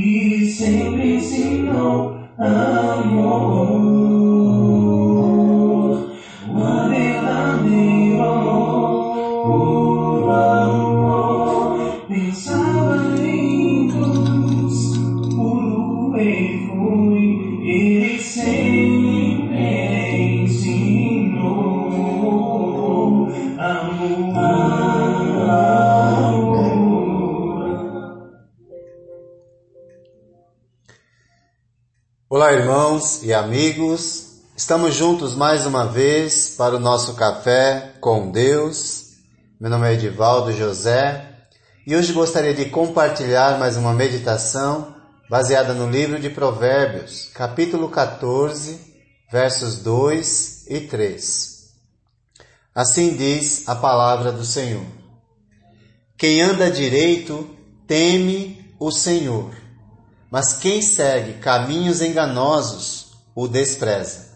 e sempre ensinou amor. Olá, irmãos e amigos. Estamos juntos mais uma vez para o nosso café com Deus. Meu nome é Edivaldo José e hoje gostaria de compartilhar mais uma meditação baseada no livro de Provérbios, capítulo 14, versos 2 e 3. Assim diz a palavra do Senhor: Quem anda direito teme o Senhor, mas quem segue caminhos enganosos o despreza.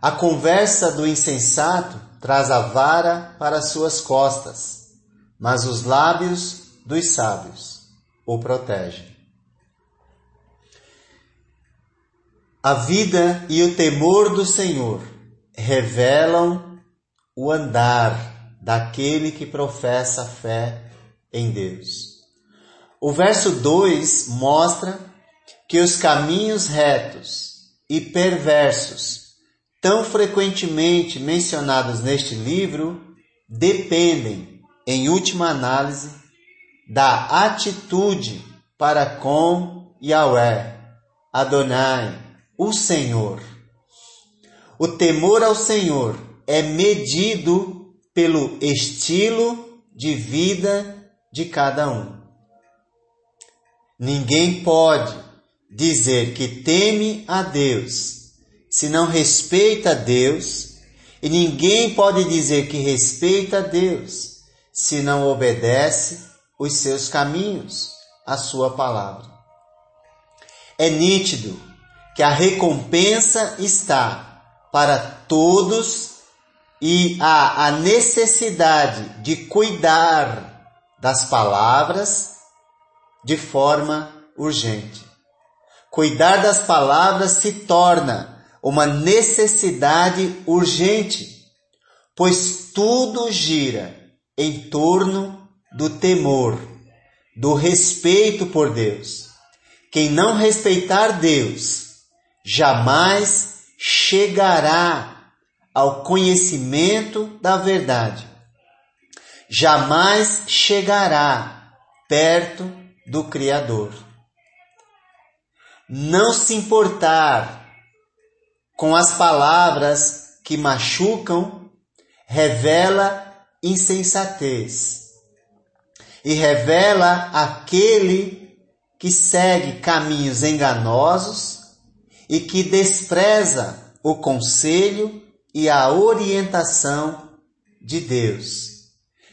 A conversa do insensato traz a vara para suas costas, mas os lábios dos sábios o protegem. A vida e o temor do Senhor revelam o andar daquele que professa fé em Deus. O verso 2 mostra que os caminhos retos e perversos, tão frequentemente mencionados neste livro, dependem, em última análise, da atitude para com Yahweh, Adonai, o Senhor. O temor ao Senhor é medido pelo estilo de vida de cada um. Ninguém pode dizer que teme a Deus se não respeita Deus, e ninguém pode dizer que respeita Deus se não obedece os seus caminhos, a sua palavra. É nítido que a recompensa está para todos e há a necessidade de cuidar das palavras de forma urgente. Cuidar das palavras se torna uma necessidade urgente, pois tudo gira em torno do temor, do respeito por Deus. Quem não respeitar Deus jamais chegará ao conhecimento da verdade, jamais chegará perto do Criador. Não se importar com as palavras que machucam, revela insensatez e revela aquele que segue caminhos enganosos e que despreza o conselho e a orientação de Deus,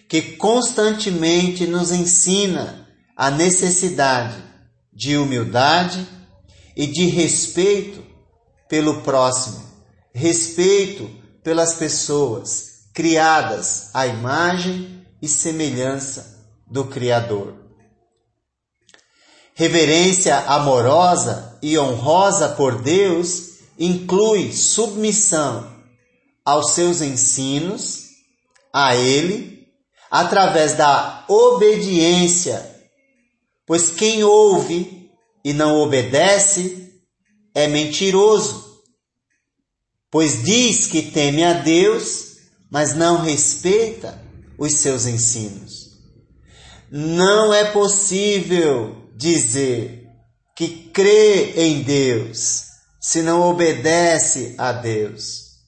que constantemente nos ensina a necessidade de humildade e de respeito pelo próximo, respeito pelas pessoas criadas à imagem e semelhança do Criador. Reverência amorosa e honrosa por Deus inclui submissão aos seus ensinos, a Ele, através da obediência, pois quem ouve e não obedece é mentiroso, pois diz que teme a Deus, mas não respeita os seus ensinos. Não é possível dizer que crê em Deus se não obedece a Deus,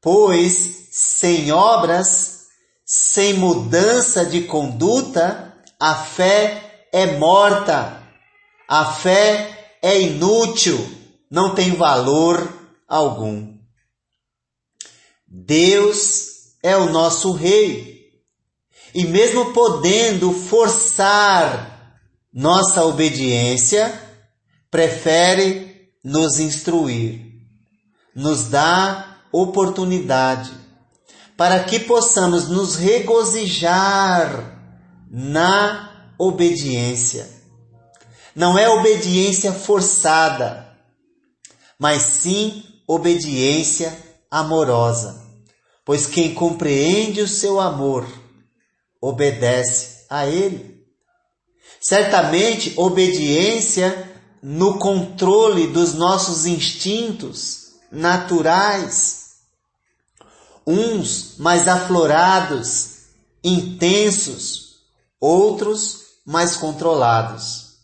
pois sem obras, sem mudança de conduta, a fé é morta, a fé é inútil não tem valor algum. Deus é o nosso Rei. E mesmo podendo forçar nossa obediência, prefere nos instruir, nos dá oportunidade para que possamos nos regozijar na obediência Não é obediência forçada, mas sim obediência amorosa. Pois quem compreende o seu amor obedece a ele. Certamente, obediência no controle dos nossos instintos naturais, uns mais aflorados, intensos, outros mais controlados,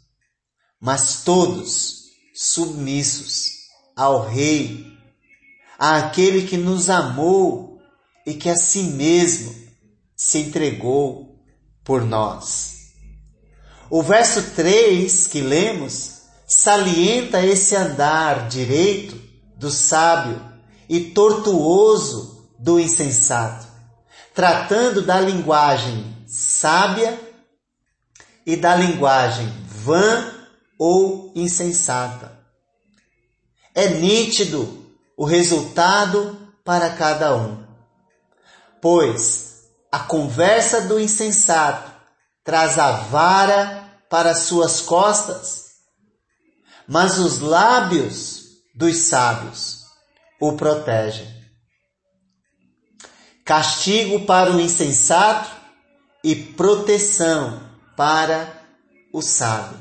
mas todos submissos ao Rei, àquele que nos amou e que a si mesmo se entregou por nós. O verso 3 que lemos salienta esse andar direito do sábio e tortuoso do insensato, tratando da linguagem sábia e da linguagem vã ou insensata. É nítido o resultado para cada um, pois a conversa do insensato traz a vara para suas costas, mas os lábios dos sábios o protegem. Castigo para o insensato e proteção para o sábio.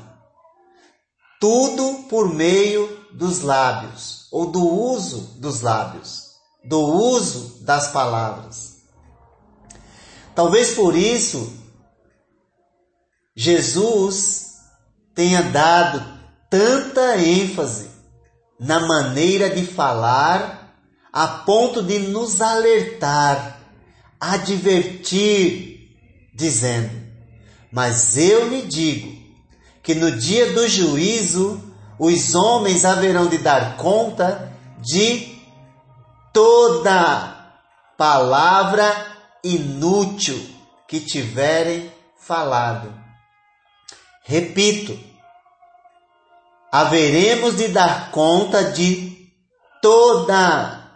Tudo por meio dos lábios, ou do uso dos lábios, do uso das palavras. Talvez por isso Jesus tenha dado tanta ênfase na maneira de falar a ponto de nos alertar, advertir, dizendo: Mas eu lhe digo que no dia do juízo os homens haverão de dar conta de toda palavra inútil que tiverem falado. Repito, haveremos de dar conta de toda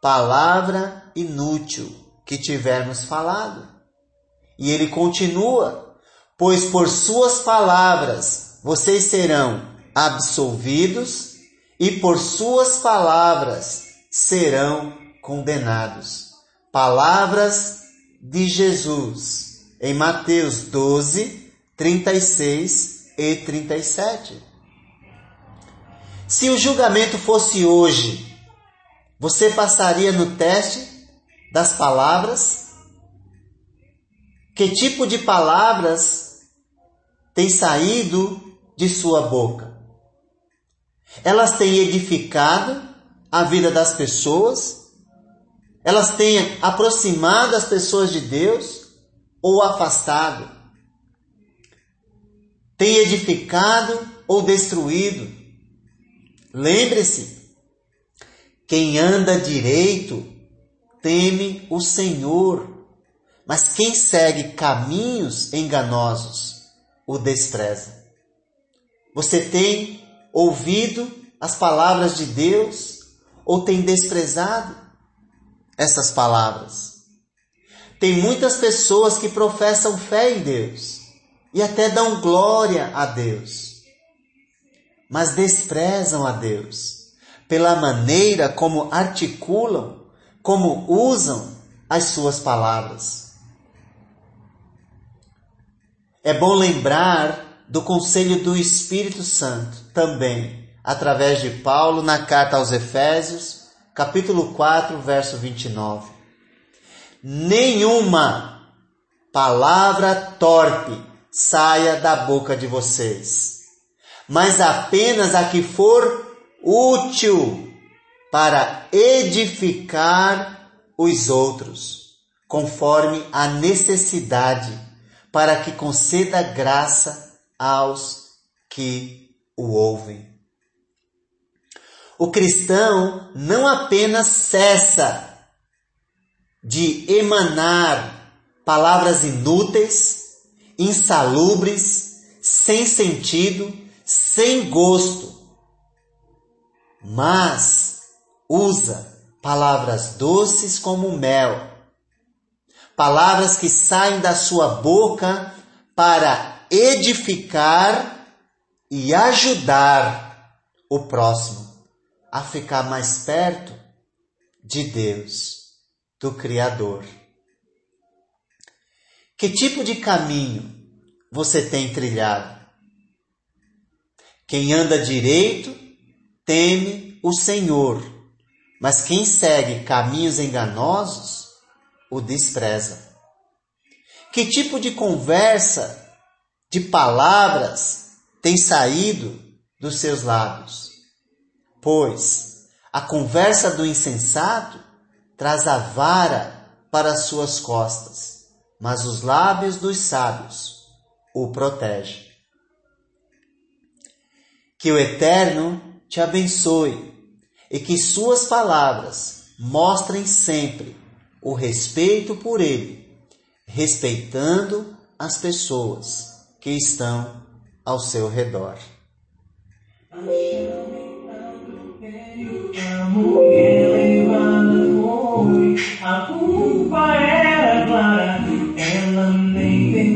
palavra inútil que tivermos falado. E ele continua: Pois por suas palavras vocês serão absolvidos, e por suas palavras serão condenados. Palavras de Jesus em Mateus 12, 36 e 37. Se o julgamento fosse hoje, você passaria no teste das palavras? Que tipo de palavras tem saído de sua boca? Elas têm edificado a vida das pessoas? Elas têm aproximado as pessoas de Deus ou afastado? Tem edificado ou destruído? Lembre-se, quem anda direito teme o Senhor, mas quem segue caminhos enganosos o despreza. Você tem ouvido as palavras de Deus ou tem desprezado essas palavras? Tem muitas pessoas que professam fé em Deus e até dão glória a Deus mas desprezam a Deus pela maneira como articulam, como usam as suas palavras. É bom lembrar do conselho do Espírito Santo também, através de Paulo na carta aos Efésios, capítulo 4, verso 29. Nenhuma palavra torpe saia da boca de vocês mas apenas a que for útil para edificar os outros, conforme a necessidade, para que conceda graça aos que o ouvem. O cristão não apenas cessa de emanar palavras inúteis, insalubres, sem sentido, sem gosto, mas usa palavras doces como mel, palavras que saem da sua boca para edificar e ajudar o próximo a ficar mais perto de Deus, do Criador. Que tipo de caminho você tem trilhado? Quem anda direito teme o Senhor, mas quem segue caminhos enganosos o despreza. Que tipo de conversa, de palavras tem saído dos seus lábios? Pois a conversa do insensato traz a vara para suas costas mas os lábios dos sábios o protegem. Que o Eterno te abençoe e que suas palavras mostrem sempre o respeito por Ele, respeitando as pessoas que estão ao seu redor. A culpa era clara ela nem